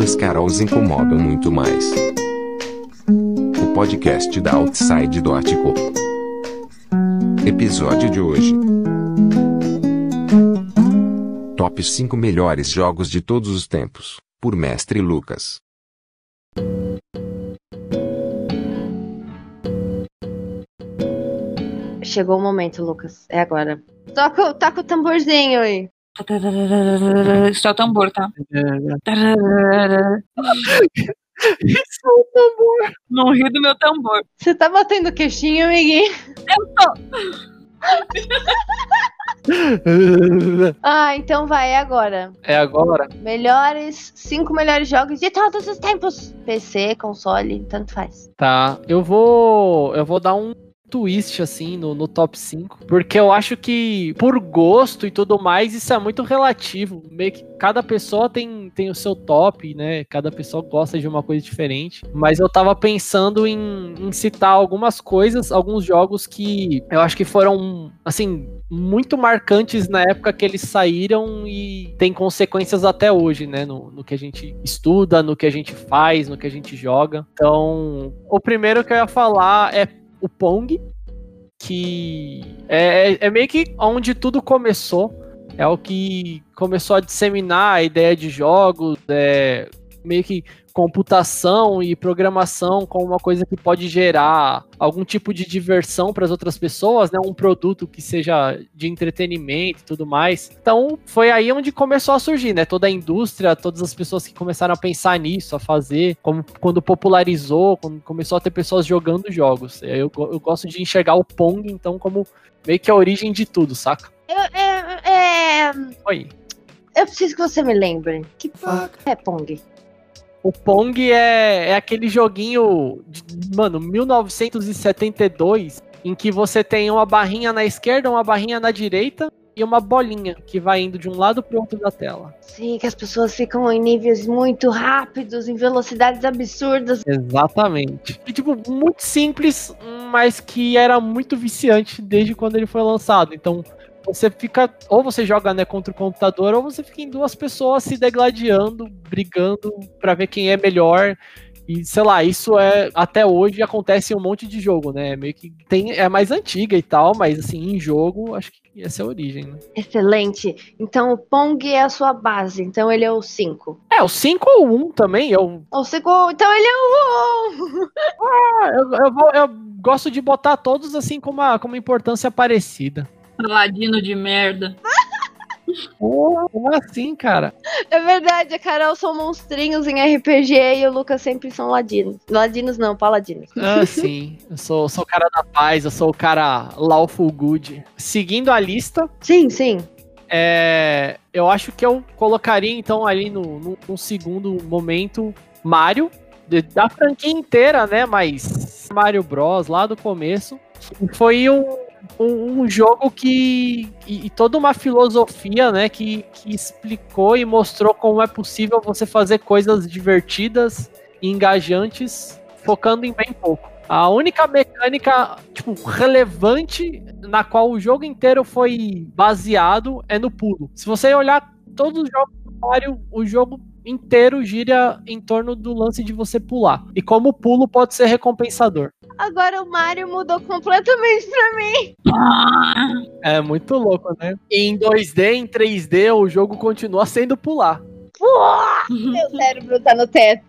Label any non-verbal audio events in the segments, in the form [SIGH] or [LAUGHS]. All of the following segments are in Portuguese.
Duas Carols incomodam muito mais. O podcast da Outside do Ático. Episódio de hoje. Top 5 melhores jogos de todos os tempos, por Mestre Lucas. Chegou o momento, Lucas. É agora. Toca, toca o tamborzinho aí. Isso é o tambor, tá? Isso é o tambor. Não ri do meu tambor. Você tá batendo queixinho, amiguinho? Eu tô. [LAUGHS] Ah, então vai, é agora. É agora? Melhores, cinco melhores jogos de todos os tempos. PC, console, tanto faz. Tá. Eu vou. Eu vou dar um twist, assim, no, no top 5. Porque eu acho que, por gosto e tudo mais, isso é muito relativo. Meio que cada pessoa tem, tem o seu top, né? Cada pessoa gosta de uma coisa diferente. Mas eu tava pensando em, em citar algumas coisas, alguns jogos que eu acho que foram, assim, muito marcantes na época que eles saíram e tem consequências até hoje, né? No, no que a gente estuda, no que a gente faz, no que a gente joga. Então, o primeiro que eu ia falar é o Pong, que é, é meio que onde tudo começou. É o que começou a disseminar a ideia de jogos, é, meio que computação e programação como uma coisa que pode gerar algum tipo de diversão para as outras pessoas, né? Um produto que seja de entretenimento e tudo mais. Então, foi aí onde começou a surgir, né? Toda a indústria, todas as pessoas que começaram a pensar nisso, a fazer, como quando popularizou, quando começou a ter pessoas jogando jogos. Eu, eu gosto de enxergar o Pong, então, como meio que a origem de tudo, saca? Eu, é, é, Oi. eu preciso que você me lembre. Que porra é Pong? O Pong é, é aquele joguinho, de, mano, 1972, em que você tem uma barrinha na esquerda, uma barrinha na direita e uma bolinha que vai indo de um lado pro outro da tela. Sim, que as pessoas ficam em níveis muito rápidos, em velocidades absurdas. Exatamente. E, tipo, muito simples, mas que era muito viciante desde quando ele foi lançado. Então, você fica. Ou você joga né, contra o computador, ou você fica em duas pessoas se degladiando, brigando pra ver quem é melhor. E, sei lá, isso é. Até hoje acontece em um monte de jogo, né? Meio que tem. É mais antiga e tal, mas assim, em jogo, acho que essa é a origem, né? Excelente. Então o Pong é a sua base. Então ele é o 5. É, o 5 ou 1 um também. Eu, O 5, então ele é o 1. ah, eu, eu, vou- eu gosto de botar todos assim com uma, com uma importância parecida. Ladino de merda. Como assim, cara? É verdade, a Carol são monstrinhos em RPG e o Lucas sempre são ladinos. Ladinos não, paladinos. Ah, sim. Eu sou, sou o cara da paz, eu sou o cara lawful good. Seguindo a lista, Sim, sim. é, eu acho que eu colocaria então ali no, no, num segundo momento Mario, de- da franquia inteira, né? Mas Mario Bros. lá do começo. Foi um, um, um jogo que. E, e toda uma filosofia, né? Que, que explicou e mostrou como é possível você fazer coisas divertidas e engajantes, focando em bem pouco. A única mecânica, tipo, relevante na qual o jogo inteiro foi baseado é no pulo. Se você olhar todos os jogos do Mario, o jogo inteiro gira em torno do lance de você pular. E como o pulo pode ser recompensador. Agora o Mario mudou completamente pra mim. Ah, É muito louco, né? Em 2D, em 3D, o jogo continua sendo pular. Meu cérebro tá no teto.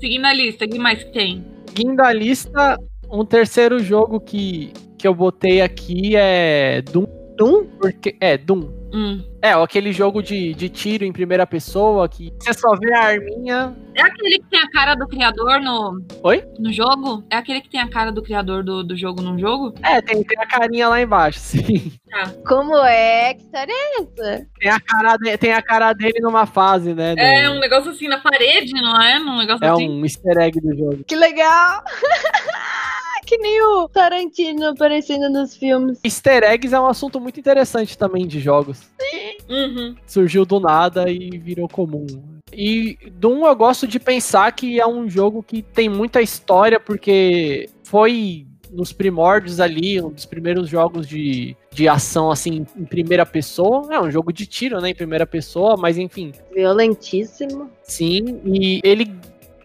Seguindo a lista, o que mais que tem? Seguindo a lista, um terceiro jogo que, que eu botei aqui é Doom. Doom? Porque, é, Doom. Hum. É, aquele jogo de, de tiro em primeira pessoa que você só vê a arminha. É aquele que tem a cara do criador no. Oi? No jogo? É aquele que tem a cara do criador do, do jogo num jogo? É, tem, tem a carinha lá embaixo, [LAUGHS] sim. Como é? Que história é essa? Tem a cara, de- tem a cara dele numa fase, né? do- É um negócio assim na parede, não é? Um negócio é assim. um easter egg do jogo. Que legal! [LAUGHS] que nem o Tarantino aparecendo nos filmes. Easter eggs é um assunto muito interessante também de jogos. Uhum. Surgiu do nada e virou comum. E Doom eu gosto de pensar que é um jogo que tem muita história, porque foi nos primórdios ali, um dos primeiros jogos de, de ação, assim, em primeira pessoa. É um jogo de tiro, né, em primeira pessoa, mas enfim. Violentíssimo. Sim, e ele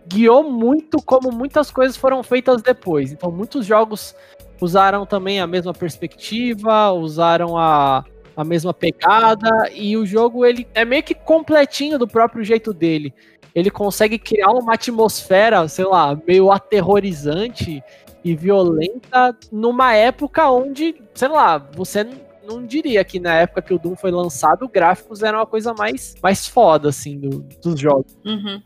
guiou muito como muitas coisas foram feitas depois. Então, muitos jogos usaram também a mesma perspectiva, usaram a, a mesma pegada, e o jogo ele é meio que completinho do próprio jeito dele. Ele consegue criar uma atmosfera, sei lá, meio aterrorizante e violenta numa época onde, sei lá, você não diria que na época que o Doom foi lançado, gráficos eram a coisa mais, mais foda, assim, do, dos jogos. Uhum.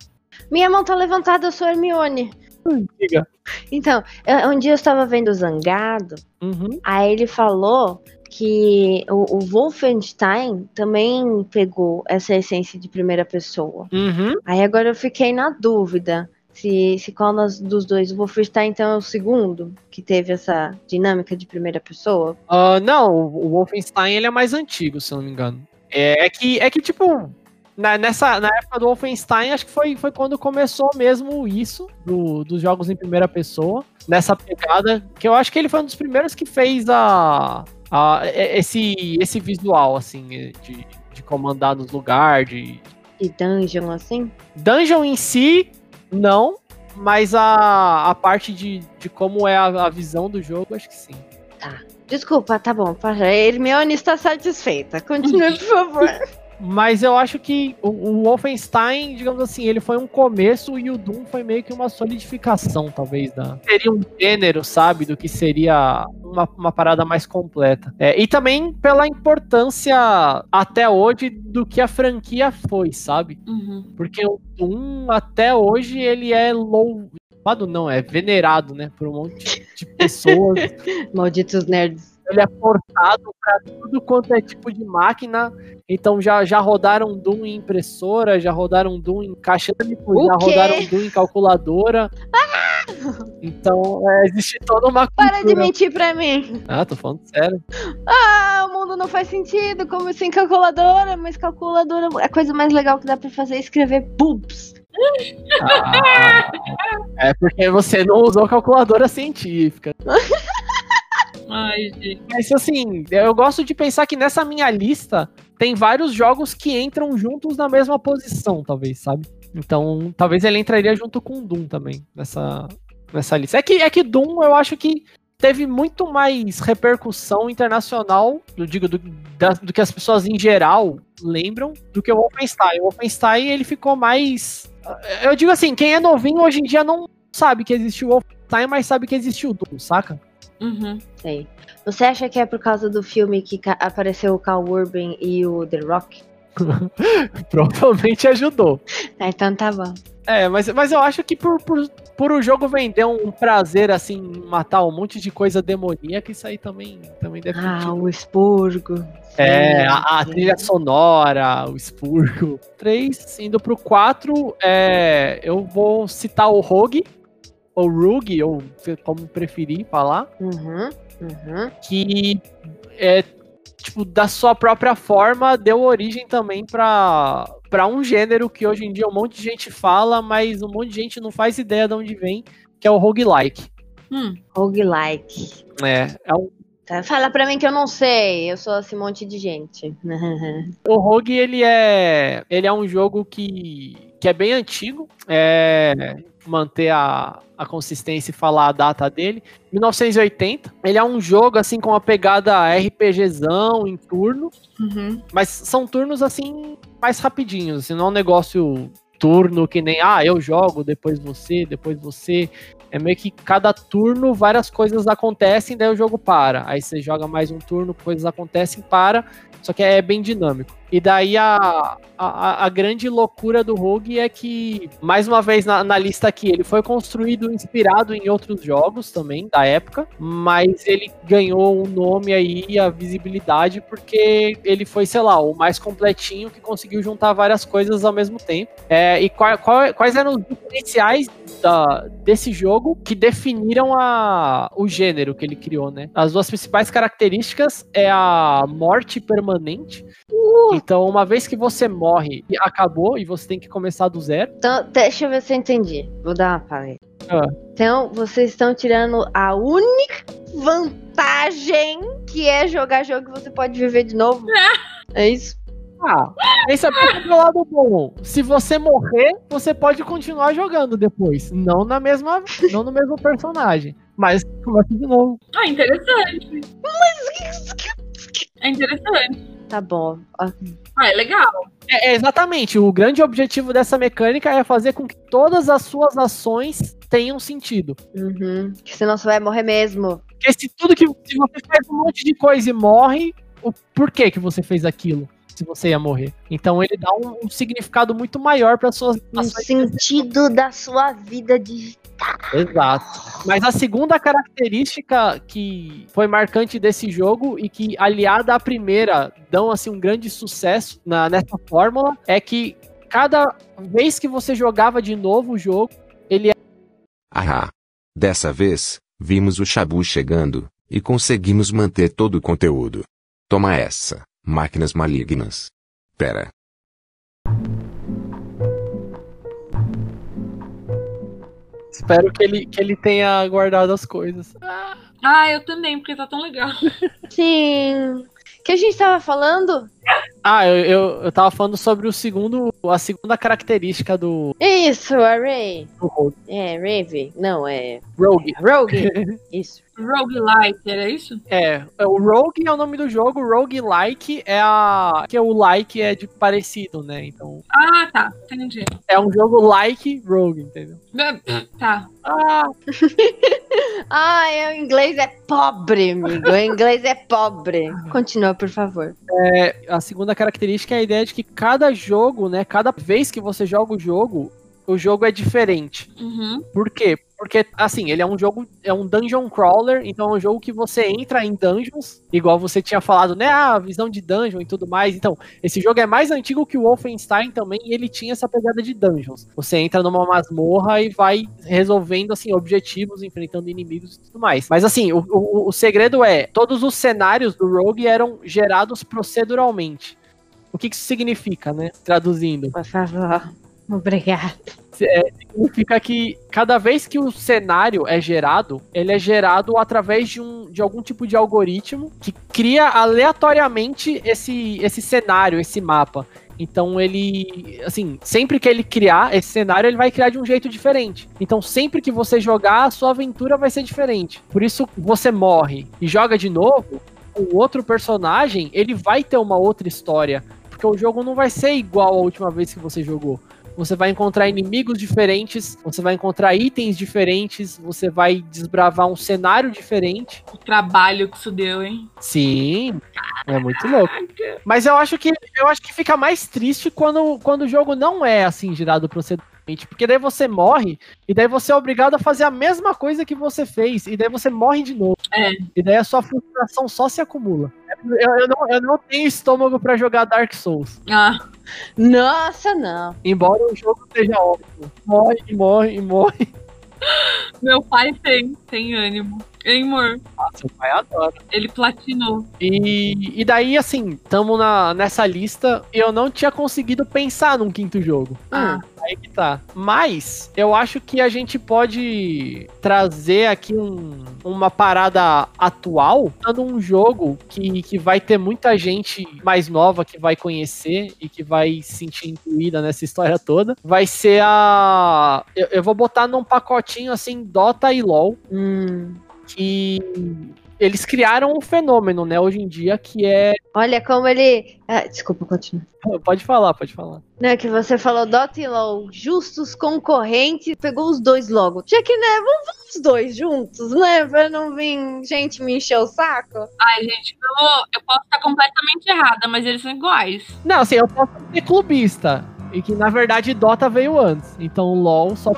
Minha mão tá levantada, eu sou Hermione. Diga. Então, eu- um dia eu estava vendo o Zangado, Uhum. aí ele falou que o, o Wolfenstein também pegou essa essência de primeira pessoa. Uhum. Aí agora eu fiquei na dúvida se, se qual das- dos dois. O Wolfenstein, então, é o segundo que teve essa dinâmica de primeira pessoa. Ah, não, o o Wolfenstein ele é mais antigo, se eu não me engano. É, é que, é que tipo, na, nessa, na época do Wolfenstein, acho que foi, foi quando começou mesmo isso, do- dos jogos em primeira pessoa, nessa pegada, que eu acho que ele foi um dos primeiros que fez a, a- e- esse, esse visual, assim, de, de comandar nos lugares, de, De dungeon, assim. Dungeon em si, não, mas a, a parte de, de como é a, a visão do jogo, acho que sim. Desculpa, tá bom. para. Hermione está satisfeita. Continue, por favor. [LAUGHS] Mas eu acho que o, o Wolfenstein, digamos assim, ele foi um começo e o Doom foi meio que uma solidificação, talvez, da. Seria um gênero, sabe, do que seria uma, uma parada mais completa. É, e também pela importância até hoje do que a franquia foi, sabe? Uhum. Porque o Doom, até hoje, ele é louvado, não, é venerado, né, por um monte de pessoas. [LAUGHS] Malditos nerds. Ele é portado para tudo quanto é tipo de máquina. Então já, já rodaram Doom em impressora, já rodaram Doom em caixa de já rodaram Doom em calculadora. Então é, existe toda uma Para de mentir pra mim. Ah, tô falando sério. Ah, o mundo não faz sentido. Como sem calculadora? Mas calculadora. A coisa mais legal que dá pra fazer é escrever boobs. Ah, é porque você não usou calculadora científica. [LAUGHS] Mas assim, eu gosto de pensar que nessa minha lista tem vários jogos que entram juntos na mesma posição, talvez, sabe? Então, talvez ele entraria junto com Doom também nessa, nessa lista. É que, é que Doom eu acho que teve muito mais repercussão internacional, eu digo, do, da- do que as pessoas em geral lembram, do que o Wolfenstein. O Wolfenstein ele ficou mais. Eu digo assim, quem é novinho hoje em dia não sabe que existe o Wolfenstein, mas sabe que existe o Doom, saca? Uhum. Sei. Você acha que é por causa do filme que apareceu o Carl Urban e o The Rock? [LAUGHS] Provavelmente ajudou. Ah, então tá bom. É, mas, mas eu acho que por, por, por o jogo vender um prazer, assim, matar um monte de coisa demoníaca, isso aí também, também deve Ah, o expurgo. É, a, a trilha sonora, o expurgo. 3, indo pro 4, é, eu vou citar o Rogue, ou Rug, ou como preferir falar, Uhum, uhum. que é, tipo, da sua própria forma, deu origem também pra, pra um gênero que hoje em dia um monte de gente fala, mas um monte de gente não faz ideia de onde vem, que é o roguelike. Hum. Roguelike. É, é um, Tá, fala pra mim que eu não sei. Eu sou esse monte de gente. [LAUGHS] o Rogue, ele é, ele é um jogo que, que é bem antigo, é, manter a, a consistência e falar a data dele, 1980. Ele é um jogo, assim, com uma pegada RPGzão, em turno, Uhum. Mas são turnos assim, mais rapidinhos, assim, não é um negócio turno que nem, ah, eu jogo, depois você, depois você. É meio que cada turno várias coisas acontecem, daí o jogo para. Aí você joga mais um turno, coisas acontecem, para. Só que é bem dinâmico. E daí a, a, a grande loucura do Rogue é que, mais uma vez na, na lista aqui, ele foi construído inspirado em outros jogos também da época, mas ele ganhou um nome aí a visibilidade porque ele foi, sei lá, o mais completinho que conseguiu juntar várias coisas ao mesmo tempo. É, e qual- qual- quais eram os diferenciais da- desse jogo que definiram a, o gênero que ele criou, né? As duas principais características é a morte permanente Uh, Então, uma vez que você morre e acabou e você tem que começar do zero. então, deixa eu ver se eu entendi. Vou dar uma paleta. Ah. Então, vocês estão tirando a única vantagem que é jogar jogo que você pode viver de novo. [LAUGHS] É isso? Ah, esse é o lado bom. Se você morrer, você pode continuar jogando depois. Não na mesma. Não no mesmo personagem. Mas começa de novo. Ah, interessante. É interessante. Tá bom. Ah, é legal. É, é, exatamente. O grande objetivo dessa mecânica é fazer com que todas as suas ações tenham sentido. Uhum. Que senão você vai morrer mesmo. Porque se tudo que. Se você faz um monte de coisa e morre, o porquê que você fez aquilo? Se você ia morrer. Então ele dá um, um significado muito maior para suas ações. sentido da sua vida de. Exato. Mas a segunda característica que foi marcante desse jogo e que, aliada à primeira, dão assim um grande sucesso na, nessa fórmula é que cada vez que você jogava de novo o jogo, Ahá. Dessa vez, vimos o Shabu chegando, e conseguimos manter todo o conteúdo. Toma essa, máquinas malignas. Pera. espero que ele, que ele tenha guardado as coisas. Ah, eu também, porque tá tão legal. Sim. O que a gente tava falando? Ah, eu, eu, eu tava falando sobre o segundo, a segunda característica do, Isso, a Ray. Rogue. É, Rave. Não, é. Rogue. Rogue. [LAUGHS] Isso. Roguelike, era isso? É, é, o Rogue é o nome do jogo, Roguelike é a. que é o like é de parecido, né? Então, Ah, tá. Entendi. é um jogo like Rogue, entendeu? Tá. Ah, [LAUGHS] Ah, é, o inglês é pobre, amigo. O inglês é pobre. Continua, por favor. a segunda característica é a ideia de que cada jogo, né? Cada vez que você joga o jogo, o jogo é diferente. Uhum. Por quê? Porque, assim, ele é um jogo, é um dungeon crawler, então é um jogo que você entra em dungeons, igual você tinha falado, né? Ah, visão de dungeon e tudo mais. Então, esse jogo é mais antigo que o Wolfenstein também, e ele tinha essa pegada de dungeons. Você entra numa masmorra e vai resolvendo, assim, objetivos, enfrentando inimigos e tudo mais. Mas, assim, o, o, o segredo é, todos os cenários do Rogue eram gerados proceduralmente. O que, que isso significa, né? Traduzindo Por favor. Obrigada. é, significa que cada vez que o cenário é gerado, ele é gerado através de, um, de algum tipo de algoritmo que cria aleatoriamente esse, esse cenário, esse mapa. Então ele, assim, sempre que ele criar esse cenário, ele vai criar de um jeito diferente. Então sempre que você jogar, a sua aventura vai ser diferente. Por isso você morre e joga de novo, o outro personagem, ele vai ter uma outra história, porque o jogo não vai ser igual à última vez que você jogou. Você vai encontrar inimigos diferentes, você vai encontrar itens diferentes, você vai desbravar um cenário diferente. O trabalho que isso deu, hein? Sim, é muito louco. Mas eu acho que eu acho que fica mais triste quando, quando o jogo não é assim girado proceduralmente, porque daí você morre e daí você é obrigado a fazer a mesma coisa que você fez e daí você morre de novo. É. E daí a sua frustração só se acumula. Eu, eu não, eu não tenho estômago pra jogar Dark Souls. Ah, Nossa, não. Embora o jogo seja óbvio. Morre, morre, morre. meu pai tem, tem ânimo. Hein, amor? Nossa, o pai adora. Ele platinou. E, e daí, assim, tamo na, nessa lista eu não tinha conseguido pensar num quinto jogo. Ah. Aí que tá. Mas eu acho que a gente pode trazer aqui um- uma parada atual, dando um jogo que, que vai ter muita gente mais nova que vai conhecer e que vai se sentir incluída nessa história toda. Vai ser a. Eu, eu vou botar num pacotinho assim, Dota e LOL, Hum. Que eles criaram um fenômeno, né, hoje em dia, que é. Olha como ele. Ah, desculpa, continua. Pode falar, pode falar. Não, é que você falou Dota e LOL, justos concorrentes, pegou os dois logo. Já que, né, vamos vamos os dois juntos, né? Pra não vir gente me encher o saco. Ai, gente, eu, eu posso estar completamente errada, mas eles são iguais. Não, assim, eu posso ser clubista. E que na verdade Dota veio antes. Então LOL só.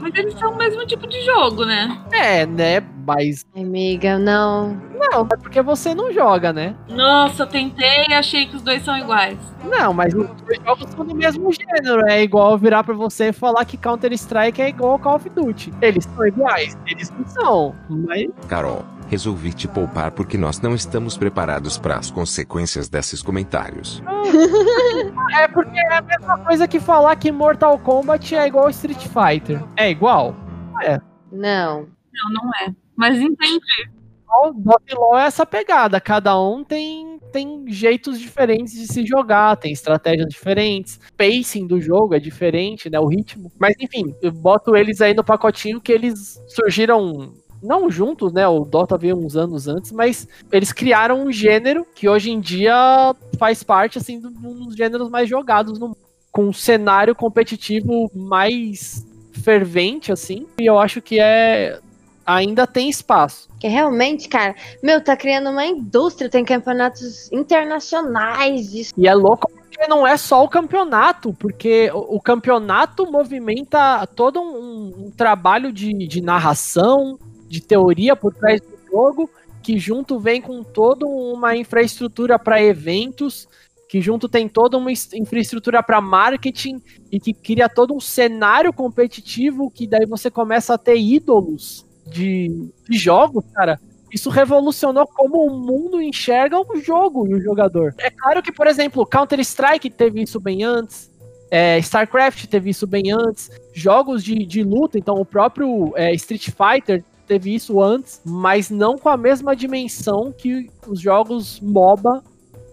Mas eles são o mesmo tipo de jogo, né? É, né? Mas. Amiga, não. Não, é porque você não joga, né? Nossa, eu tentei e achei que os dois são iguais. Não, mas os dois jogos são do mesmo gênero. É igual virar pra você e falar que Counter-Strike é igual ao Call of Duty. Eles são iguais. Eles não são. Mas. Carol, Resolvi te poupar porque nós não estamos preparados para as consequências desses comentários. [LAUGHS] É porque é a mesma coisa que falar que Mortal Kombat é igual Street Fighter. É igual? Não. Não, não é. Mas entendi. Dota e LoL é essa pegada. Cada um tem, tem jeitos diferentes de se jogar, tem estratégias diferentes. Pacing do jogo é diferente, né? O ritmo. Mas enfim, eu boto eles aí no pacotinho que eles surgiram. Não juntos, né? O Dota veio uns anos antes, mas eles criaram um gênero que hoje em dia faz parte, assim, de um dos gêneros mais jogados no. Com um cenário competitivo mais fervente, assim. E eu acho que é. Ainda tem espaço. Que realmente, cara, meu, tá criando uma indústria, tem campeonatos internacionais disso. E é louco porque não é só o campeonato, porque o, o campeonato movimenta todo um, um trabalho de, de narração, de teoria por trás do jogo, que junto vem com toda uma infraestrutura para eventos, que junto tem toda uma infraestrutura para marketing e que cria todo um cenário competitivo que daí você começa a ter ídolos de, de jogos, cara. Isso revolucionou como o mundo enxerga o jogo e o jogador. É claro que, por exemplo, Counter-Strike teve isso bem antes. é, StarCraft teve isso bem antes. Jogos de, de luta, então o próprio é, Street Fighter teve isso antes, mas não com a mesma dimensão que os jogos MOBA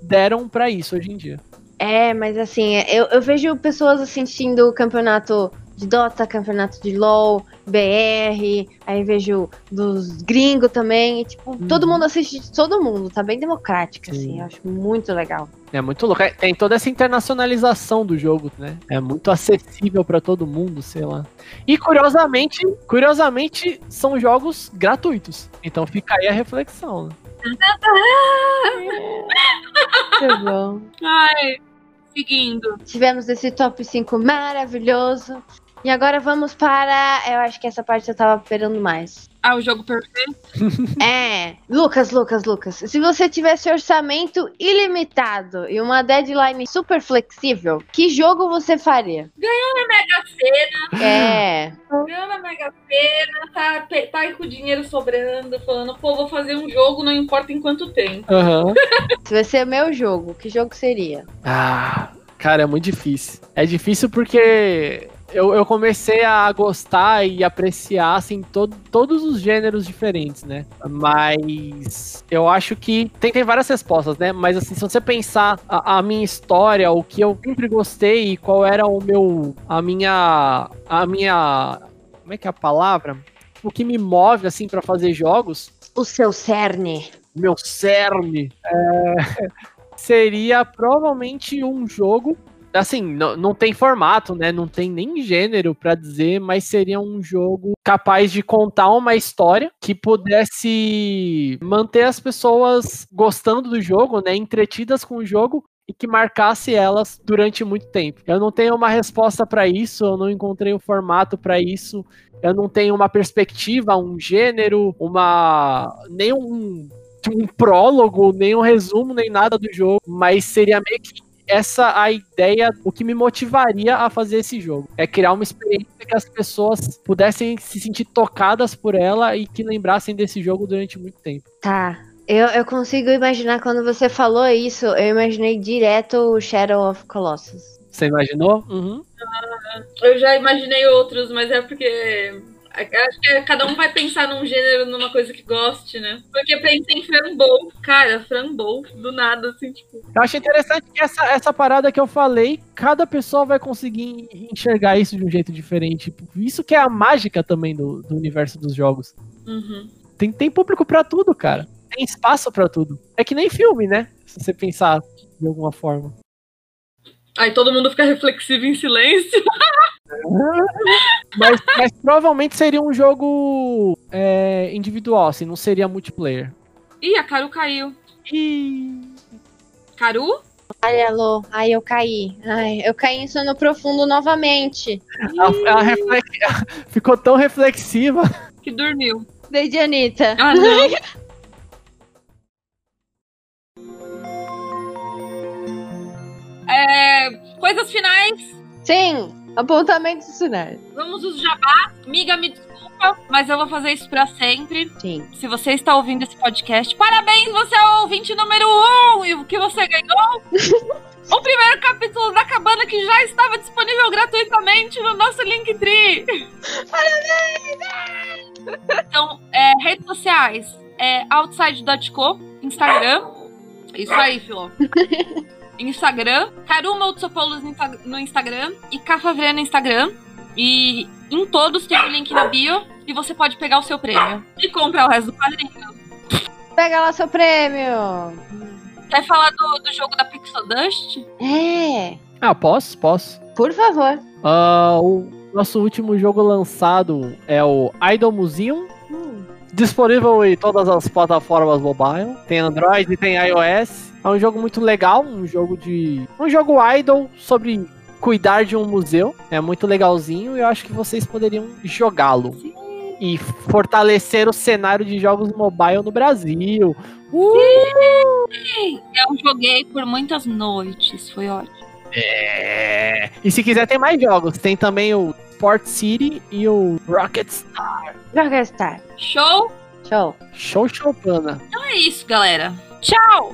deram pra isso hoje em dia. É, mas assim, eu, eu vejo pessoas assistindo o campeonato de Dota, campeonato de LoL, BR, aí vejo dos gringos também, e, tipo, todo mundo assiste de todo mundo, tá bem democrático, assim, Sim. eu acho muito legal. É muito louco. É, Tem toda essa internacionalização do jogo, né? É muito acessível pra todo mundo, sei lá. E curiosamente, curiosamente, são jogos gratuitos. Então fica aí a reflexão. né? [LAUGHS] Que bom. Ai, seguindo. Tivemos esse top 5 maravilhoso. E agora vamos para. Eu acho que essa parte eu tava esperando mais. Ah, o jogo perfeito. [LAUGHS] É, Lucas, Lucas, Lucas. Se você tivesse orçamento ilimitado e uma deadline super flexível, que jogo você faria? Mega Sena, É. ganhando a Mega Sena, tá, tá aí com o dinheiro sobrando, falando, pô, vou fazer um jogo, não importa em quanto tempo. Aham. [LAUGHS] Se vai ser meu jogo, que jogo seria? Ah, cara, é muito difícil. É difícil porque eu, eu comecei a gostar e apreciar, assim, todo, todos os gêneros diferentes, né? Mas eu acho que tem, tem várias respostas, né? Mas, assim, se você pensar a, a minha história, o que eu sempre gostei e qual era o meu. a minha. a minha. como é que é a palavra? O que me move, assim, pra fazer jogos O seu cerne. meu cerne é, [LAUGHS] seria provavelmente um jogo. Assim, não, não tem formato, né? Não tem nem gênero pra dizer, mas seria um jogo capaz de contar uma história que pudesse manter as pessoas gostando do jogo, né? Entretidas com o jogo e que marcasse elas durante muito tempo. Eu não tenho uma resposta pra isso, eu não encontrei o formato pra isso. Eu não tenho uma perspectiva, um gênero, uma nem um, um prólogo, nem um resumo, nem nada do jogo, mas seria meio que essa a ideia, o que me motivaria a fazer esse jogo. É criar uma experiência que as pessoas pudessem se sentir tocadas por ela e que lembrassem desse jogo durante muito tempo. Tá. Eu, eu consigo imaginar quando você falou isso, eu imaginei direto o Shadow of Colossus. Você imaginou? Uhum. Eu já imaginei outros, mas é porque. Acho que cada um vai pensar num gênero, numa coisa que goste, né? Porque eu pensei em Frambow. Cara, Frambow, do nada, assim, tipo. Eu acho interessante que essa, essa parada que eu falei, cada pessoa vai conseguir enxergar isso de um jeito diferente. Isso que é a mágica também do, do universo dos jogos. Uhum. Tem, tem público pra tudo, cara. Tem espaço pra tudo. É que nem filme, né? Se você pensar de alguma forma. Aí todo mundo fica reflexivo em silêncio. [LAUGHS] Mas, mas provavelmente seria um jogo é, individual, assim, não seria multiplayer. Ih, a Caru caiu. E Caru? Ai, alô. Ai, eu caí. Ai, eu caí em sono profundo novamente. a, a reflex- [LAUGHS] ficou tão reflexiva. Que dormiu. Desde Anitta. Ah, não. [LAUGHS] É, coisas finais. Sim, apontamento de cenário. Vamos os jabás. Miga, me desculpa. desculpa, mas eu vou fazer isso pra sempre. Sim. Se você está ouvindo esse podcast, parabéns, você é o ouvinte número um! E o que você ganhou? [LAUGHS] o primeiro capítulo da cabana que já estava disponível gratuitamente no nosso Linktree. Parabéns! Então, é, redes sociais. É outside.co, Instagram. Isso aí, Filó. [LAUGHS] Instagram. Karuma Utsopoulos no Insta- no Instagram. E Cafavrea no Instagram. E em todos tem o link na bio. E você pode pegar o seu prêmio. E comprar o resto do quadrinho. Pega lá seu prêmio. Quer falar do, do jogo da Pixel Dust? É. Ah, posso? Posso. Por favor. Ah, o nosso último jogo lançado é o Idol Museum. Hum. Disponível em todas as plataformas mobile. Tem Android e tem iOS. É um jogo muito legal, um jogo de. Um jogo idol sobre cuidar de um museu. É muito legalzinho e eu acho que vocês poderiam jogá-lo. E fortalecer o cenário de jogos mobile no Brasil. Eu joguei por muitas noites, foi ótimo. É. E se quiser, tem mais jogos. Tem também o Port City e o Rocket Star. Rockstar. Show? Show. Show Chopana. Então é isso, galera. Tchau!